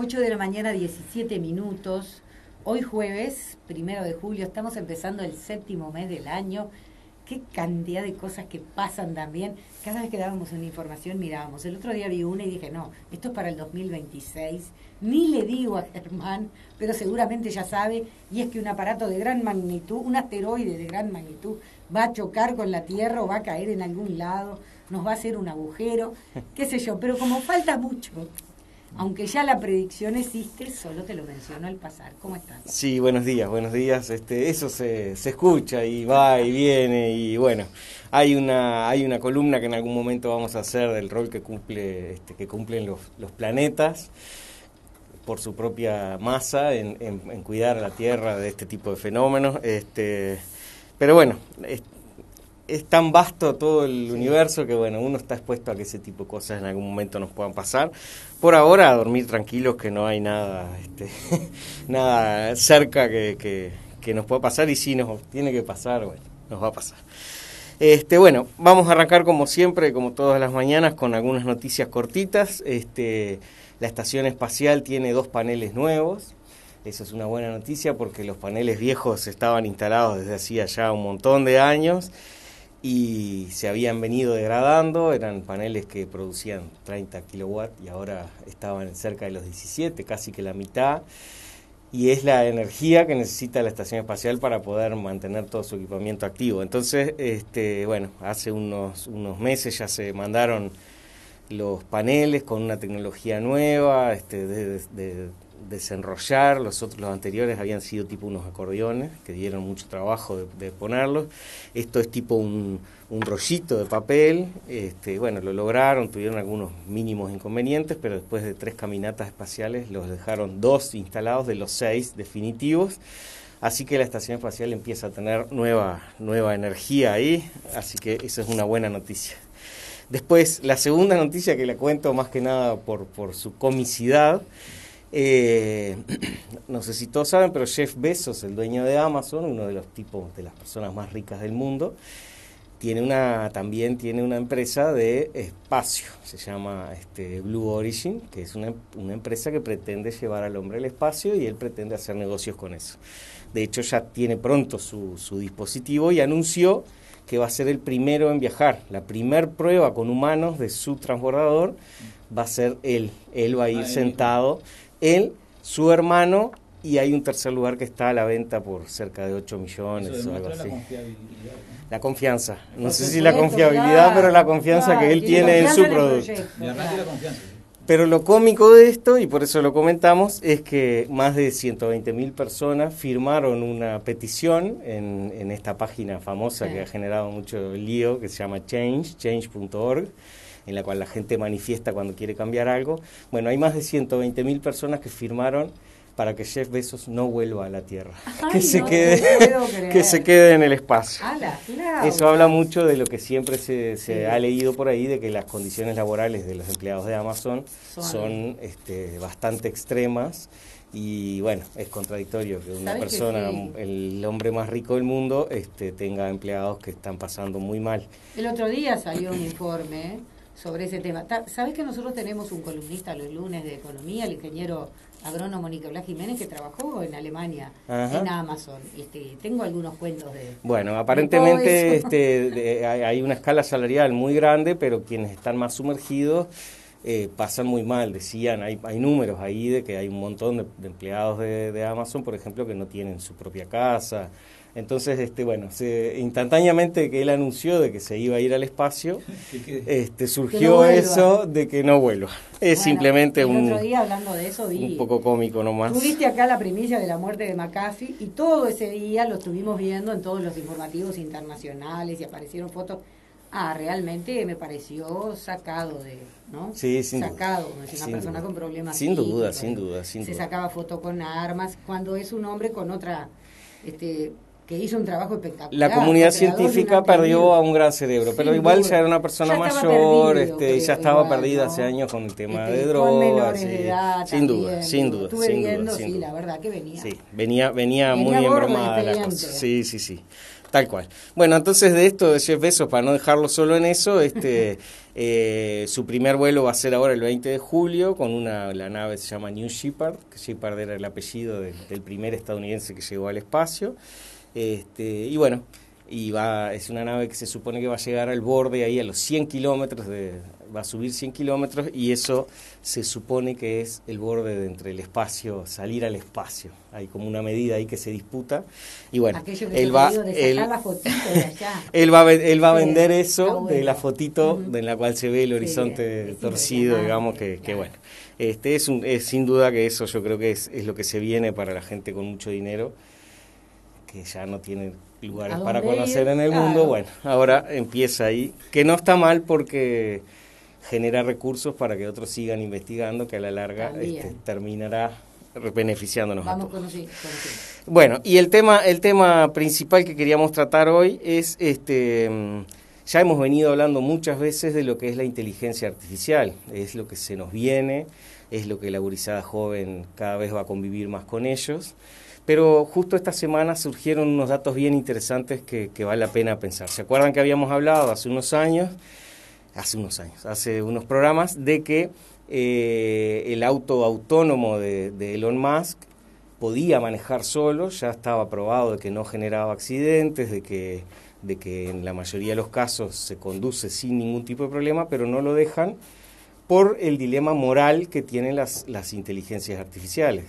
8 de la mañana, 17 minutos. Hoy jueves, primero de julio, estamos empezando el séptimo mes del año. Qué cantidad de cosas que pasan también. Cada vez que dábamos una información mirábamos. El otro día vi una y dije, no, esto es para el 2026. Ni le digo a Germán, pero seguramente ya sabe, y es que un aparato de gran magnitud, un asteroide de gran magnitud, va a chocar con la Tierra o va a caer en algún lado, nos va a hacer un agujero, qué sé yo, pero como falta mucho, aunque ya la predicción existe, solo te lo menciono al pasar. ¿Cómo estás? Sí, buenos días, buenos días. Este, eso se, se escucha y va y viene y bueno, hay una hay una columna que en algún momento vamos a hacer del rol que cumple este, que cumplen los, los planetas por su propia masa en, en, cuidar a la Tierra de este tipo de fenómenos. Este, pero bueno, es tan vasto todo el universo que bueno, uno está expuesto a que ese tipo de cosas en algún momento nos puedan pasar. Por ahora a dormir tranquilos que no hay nada, este, nada cerca que, que, que, nos pueda pasar y si nos tiene que pasar, bueno, nos va a pasar. Este, bueno, vamos a arrancar como siempre, como todas las mañanas, con algunas noticias cortitas. Este, la estación espacial tiene dos paneles nuevos. Eso es una buena noticia porque los paneles viejos estaban instalados desde hacía ya un montón de años y se habían venido degradando, eran paneles que producían 30 kilowatts y ahora estaban cerca de los 17, casi que la mitad, y es la energía que necesita la estación espacial para poder mantener todo su equipamiento activo. Entonces, este, bueno, hace unos, unos meses ya se mandaron los paneles con una tecnología nueva, este, de desenrollar, los otros, los anteriores habían sido tipo unos acordeones que dieron mucho trabajo de, ponerlos. Esto es tipo un, un, rollito de papel, este, bueno, lo lograron, tuvieron algunos mínimos inconvenientes, pero después de tres caminatas espaciales los dejaron dos instalados de los seis definitivos. Así que la estación espacial empieza a tener nueva, nueva energía ahí, así que esa es una buena noticia. Después, la segunda noticia que le cuento más que nada por, por su comicidad, eh, no sé si todos saben, pero Jeff Bezos, el dueño de Amazon, uno de los tipos de las personas más ricas del mundo, tiene una también tiene una empresa de espacio, se llama este, Blue Origin, que es una, una empresa que pretende llevar al hombre al espacio y él pretende hacer negocios con eso. De hecho, ya tiene pronto su, su dispositivo y anunció que va a ser el primero en viajar. La primer prueba con humanos de su transbordador va a ser él. Él va a ir sentado él, su hermano y hay un tercer lugar que está a la venta por cerca de 8 millones o algo así. La, confianza. No sé si la confiabilidad, pero la confianza que él tiene en su producto. Pero lo cómico de esto, y por eso lo comentamos, es que más de 120 mil personas firmaron una petición en, en esta página famosa que ha generado mucho lío, que se llama Change, change.org en la cual la gente manifiesta cuando quiere cambiar algo. Bueno, hay más de 120 mil personas que firmaron para que Jeff Bezos no vuelva a la Tierra, que se quede que se quede en el espacio. Eso habla mucho de lo que siempre se, se ha leído por ahí de que las condiciones laborales de los empleados de Amazon son, este, bastante extremas. Y bueno, es contradictorio que una persona, el hombre más rico del mundo, este, tenga empleados que están pasando muy mal. El otro día salió un informe sobre ese tema. ¿Sabes que nosotros tenemos un columnista los lunes de economía, el ingeniero agrónomo Nicolás Jiménez, que trabajó en Alemania, en Amazon? Este, tengo algunos cuentos de... Bueno, aparentemente este, hay una escala salarial muy grande, pero quienes están más sumergidos... Eh, pasan muy mal, decían, hay, hay números ahí de que hay un montón de, empleados de, de Amazon, por ejemplo, que no tienen su propia casa, entonces, este, bueno, se, instantáneamente que él anunció de que se iba a ir al espacio, este, surgió eso de que no vuelva. Es simplemente un, hablando de eso, un poco cómico nomás. Tuviste acá la primicia de la muerte de McAfee y todo ese día lo estuvimos viendo en todos los informativos internacionales y aparecieron fotos. Ah, realmente me pareció sacado de, ¿no? Sí, sin Sacado, es una persona con problemas. Sin duda, sin duda, sin Se duda. sacaba foto con armas, cuando es un hombre con otra este, que hizo un trabajo espectacular. La comunidad científica perdió a un gran cerebro, pero igual ya era una persona mayor, este, ya estaba perdida hace años con el tema este, de drogas, sin duda, sin duda, sin duda, sí, la verdad que venía. Sí, venía, venía, muy embromada la cosa. Sí, sí, sí. Tal cual. Bueno, entonces de esto de Jeff Bezos, para no dejarlo solo en eso, este, eh, su primer vuelo va a ser ahora el 20 de julio con una, la nave se llama New Shepard, que Shepard era el apellido del primer estadounidense que llegó al espacio. Este, y bueno, y va, es una nave que se supone que va a llegar al borde ahí a los 100 kilómetros, va a subir 100 kilómetros y eso se supone que es el borde de entre el espacio, salir al espacio. Hay como una medida ahí que se disputa y bueno, él va, él, él, va, él va a vender eso de la fotito en la cual se ve el horizonte torcido, digamos que, que bueno. Este es, un, es sin duda que eso yo creo que es, es lo que se viene para la gente con mucho dinero que ya no tiene lugares para conocer en el mundo, bueno, ahora empieza ahí, que no está mal porque genera recursos para que otros sigan investigando, que a la larga este, terminará beneficiándonos a todos. Bueno, y el tema, el tema principal que queríamos tratar hoy es este ya hemos venido hablando muchas veces de lo que es la inteligencia artificial, es lo que se nos viene, es lo que la gurizada joven cada vez va a convivir más con ellos. Pero justo esta semana surgieron unos datos bien interesantes que, vale la pena pensar. ¿Se acuerdan que habíamos hablado hace unos años, hace unos años, hace unos programas, de que eh, el auto autónomo de, Elon Musk podía manejar solo, ya estaba probado de que no generaba accidentes, de que, de que en la mayoría de los casos se conduce sin ningún tipo de problema, pero no lo dejan por el dilema moral que tienen las, las inteligencias artificiales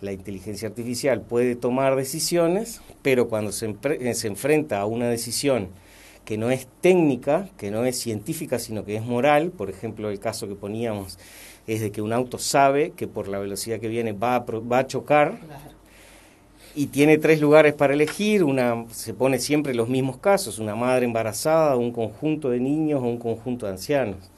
la inteligencia artificial puede tomar decisiones, pero cuando se, eh, se, enfrenta a una decisión que no es técnica, que no es científica, sino que es moral, por ejemplo, el caso que poníamos es de que un auto sabe que por la velocidad que viene va a, va a chocar y tiene tres lugares para elegir, una se pone siempre los mismos casos, una madre embarazada, un conjunto de niños o un conjunto de ancianos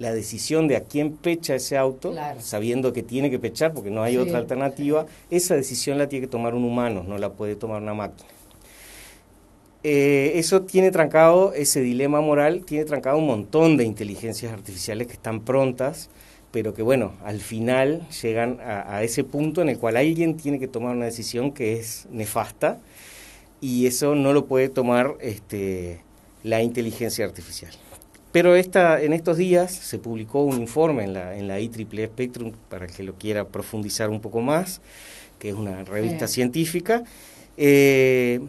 la decisión de a quién pecha ese auto, sabiendo que tiene que pechar porque no hay otra alternativa, esa decisión la tiene que tomar un humano, no la puede tomar una máquina. Eh, eso tiene trancado, ese dilema moral, tiene trancado un montón de inteligencias artificiales que están prontas, pero que bueno, al final llegan a, a ese punto en el cual alguien tiene que tomar una decisión que es nefasta y eso no lo puede tomar este, la inteligencia artificial. Pero esta, en estos días se publicó un informe en la, en la IEEE Spectrum, para el que lo quiera profundizar un poco más, que es una revista científica, eh,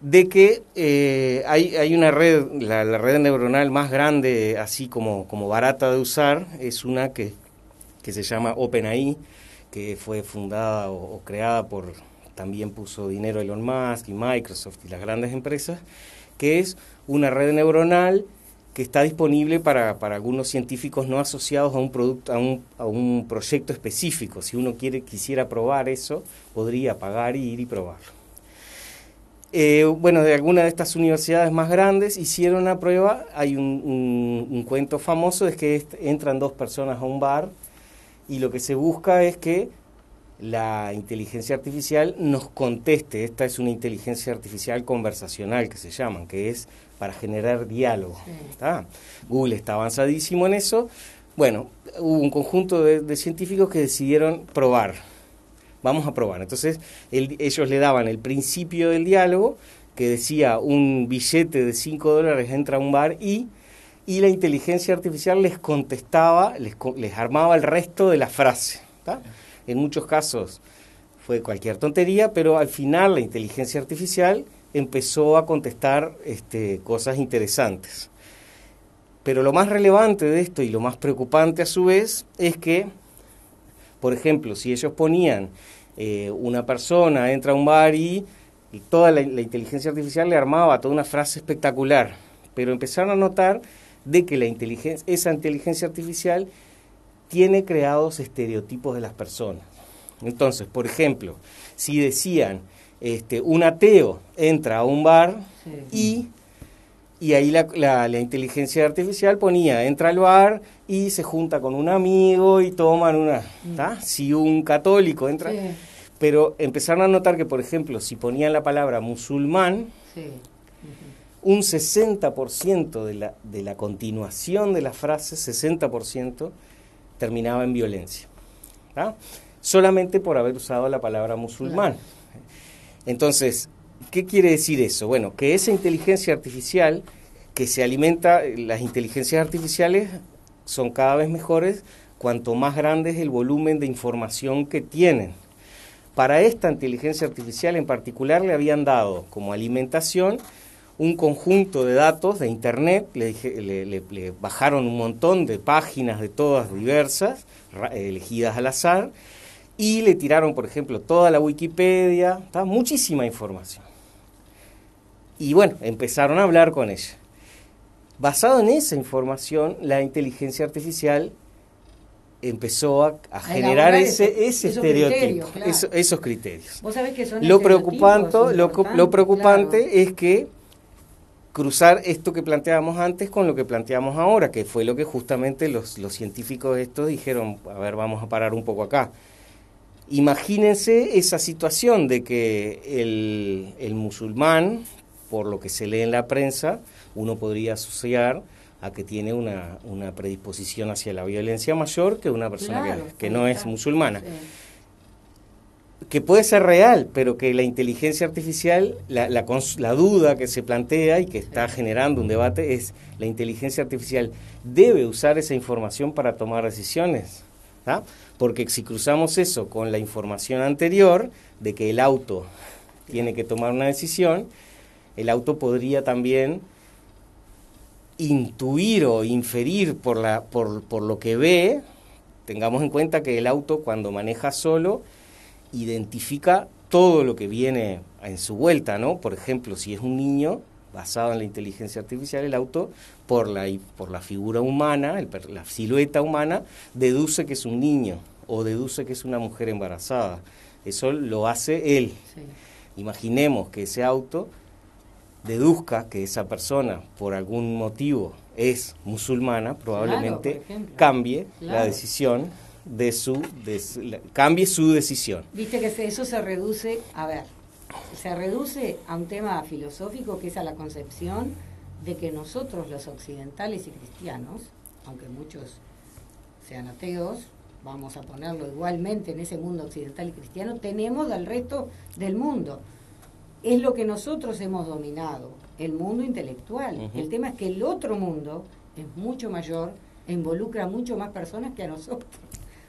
de que eh, hay, hay, una red, la, red neuronal más grande, así como, como barata de usar, es una que, que se llama OpenAI, que fue fundada o, o creada por, también puso dinero Elon Musk y Microsoft y las grandes empresas, que es una red neuronal que está disponible para, para, algunos científicos no asociados a un producto, a un, a un proyecto específico. Si uno quiere, quisiera probar eso, podría pagar y ir y probarlo. Eh, bueno, de alguna de estas universidades más grandes hicieron la prueba. Hay un, un, cuento famoso, es que entran dos personas a un bar y lo que se busca es que la inteligencia artificial nos conteste. Esta es una inteligencia artificial conversacional que se llaman, que es para generar diálogo. Google está avanzadísimo en eso. Bueno, hubo un conjunto de, científicos que decidieron probar. Vamos a probar. Entonces ellos le daban el principio del diálogo, que decía un billete de 5 dólares entra a un bar y, y la inteligencia artificial les contestaba, les, les armaba el resto de la frase. En muchos casos fue cualquier tontería, pero al final la inteligencia artificial empezó a contestar este, cosas interesantes. Pero lo más relevante de esto y lo más preocupante a su vez es que, por ejemplo, si ellos ponían eh, una persona entra a un bar y, toda la, inteligencia artificial le armaba toda una frase espectacular, pero empezaron a notar de que la inteligencia, esa inteligencia artificial tiene creados estereotipos de las personas. Entonces, por ejemplo, si decían este, un ateo entra a un bar y, y ahí la, la, inteligencia artificial ponía, entra al bar y se junta con un amigo y toman una... Mm. Si un católico entra... pero empezaron a notar que, por ejemplo, si ponían la palabra musulmán, un 60% de la, de la continuación de la frase, 60%, terminaba en violencia. Solamente por haber usado la palabra musulmán. Entonces, ¿qué quiere decir eso? Bueno, que esa inteligencia artificial que se alimenta, las inteligencias artificiales son cada vez mejores cuanto más grande es el volumen de información que tienen. Para esta inteligencia artificial en particular le habían dado como alimentación un conjunto de datos de Internet, le, bajaron un montón de páginas de todas diversas, elegidas al azar, y le tiraron, por ejemplo, toda la Wikipedia, muchísima información. Y bueno, empezaron a hablar con ella. Basado en esa información, la inteligencia artificial empezó a, generar ese, ese estereotipo, esos criterios. ¿Vos sabés que son lo, preocupante, lo, lo, preocupante es que cruzar esto que planteábamos antes con lo que planteamos ahora, que fue lo que justamente los, los científicos estos dijeron, a ver, vamos a parar un poco acá. Imagínense esa situación de que el, el musulmán, por lo que se lee en la prensa, uno podría asociar a que tiene una, una predisposición hacia la violencia mayor que una persona que, no es musulmana que puede ser real, pero que la inteligencia artificial, la, la, la, duda que se plantea y que está generando un debate es, ¿la inteligencia artificial debe usar esa información para tomar decisiones? ¿Ah? Porque si cruzamos eso con la información anterior de que el auto tiene que tomar una decisión, el auto podría también intuir o inferir por, la, por, por lo que ve, tengamos en cuenta que el auto cuando maneja solo, identifica todo lo que viene en su vuelta, ¿no? Por ejemplo, si es un niño, basado en la inteligencia artificial, el auto, por la, por la figura humana, la silueta humana, deduce que es un niño o deduce que es una mujer embarazada. Eso lo hace él. Imaginemos que ese auto deduzca que esa persona, por algún motivo, es musulmana, probablemente cambie la decisión de su, cambie su decisión. Viste que eso se reduce, a ver, se reduce a un tema filosófico que es a la concepción de que nosotros los occidentales y cristianos, aunque muchos sean ateos, vamos a ponerlo igualmente en ese mundo occidental y cristiano, tenemos al resto del mundo. Es lo que nosotros hemos dominado, el mundo intelectual. El tema es que el otro mundo es mucho mayor e involucra mucho más personas que a nosotros.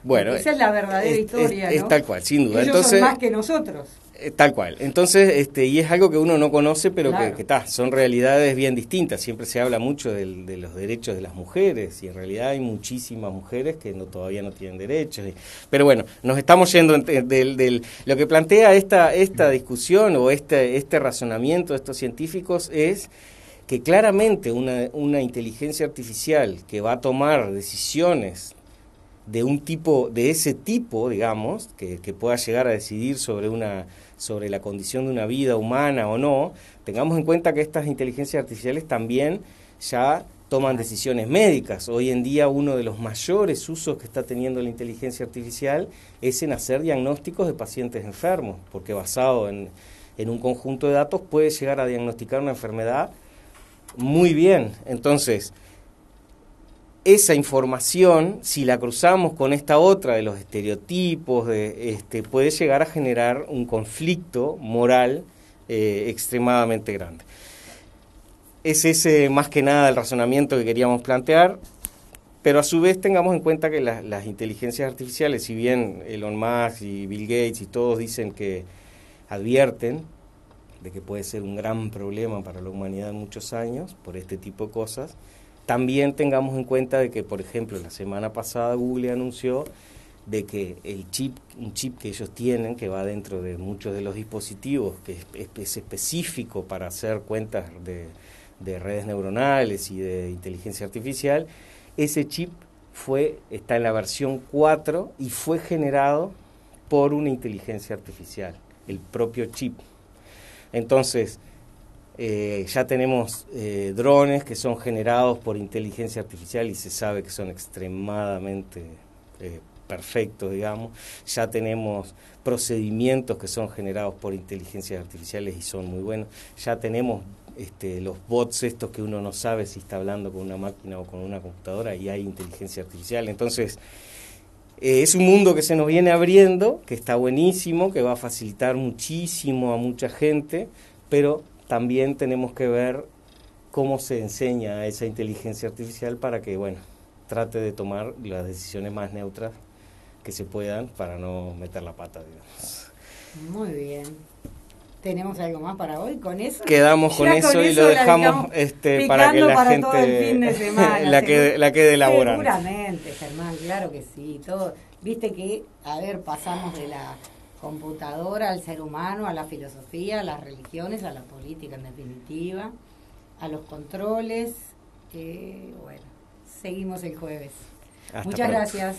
Bueno, esa es la verdadera historia. Es, tal cual, sin duda. Ellos Entonces, son más que nosotros. Eh, tal cual. Entonces, este, y es algo que uno no conoce, pero que, está, son realidades bien distintas. Siempre se habla mucho de los derechos de las mujeres y en realidad hay muchísimas mujeres que no, todavía no tienen derechos. pero bueno, nos estamos yendo del, lo que plantea esta, esta discusión o este, este razonamiento de estos científicos es que claramente una, una inteligencia artificial que va a tomar decisiones de un tipo, de ese tipo, digamos, que, pueda llegar a decidir sobre una sobre la condición de una vida humana o no, tengamos en cuenta que estas inteligencias artificiales también ya toman decisiones médicas. Hoy en día uno de los mayores usos que está teniendo la inteligencia artificial es en hacer diagnósticos de pacientes enfermos, porque basado en, en un conjunto de datos puede llegar a diagnosticar una enfermedad muy bien. Entonces, esa información, si la cruzamos con esta otra de los estereotipos, de, este, puede llegar a generar un conflicto moral eh, extremadamente grande. Es ese más que nada el razonamiento que queríamos plantear, pero a su vez tengamos en cuenta que las inteligencias artificiales, si bien Elon Musk y Bill Gates y todos dicen que advierten de que puede ser un gran problema para la humanidad en muchos años por este tipo de cosas, también tengamos en cuenta de que, por ejemplo, la semana pasada Google anunció de que el chip, un chip que ellos tienen, que va dentro de muchos de los dispositivos, que es, específico para hacer cuentas de, de, redes neuronales y de inteligencia artificial, ese chip fue, está en la versión 4 y fue generado por una inteligencia artificial, el propio chip. Entonces, eh, ya tenemos eh, drones que son generados por inteligencia artificial y se sabe que son extremadamente eh, perfectos, digamos. Ya tenemos procedimientos que son generados por inteligencias artificiales y son muy buenos. Ya tenemos este, los bots estos que uno no sabe si está hablando con una máquina o con una computadora y hay inteligencia artificial. Entonces, es un mundo que se nos viene abriendo, que está buenísimo, que va a facilitar muchísimo a mucha gente, pero también tenemos que ver cómo se enseña esa inteligencia artificial para que, bueno, trate de tomar las decisiones más neutras que se puedan para no meter la pata, digamos. Muy bien. ¿Tenemos algo más para hoy con eso? Quedamos con, eso, y lo dejamos este, para que la gente la, quede, la quede elaborando. Seguramente, Germán, claro que sí. Todo, Viste que, a ver, pasamos de la computadora al ser humano, a la filosofía, a las religiones, a la política en definitiva, a los controles. bueno, seguimos el jueves. Muchas gracias.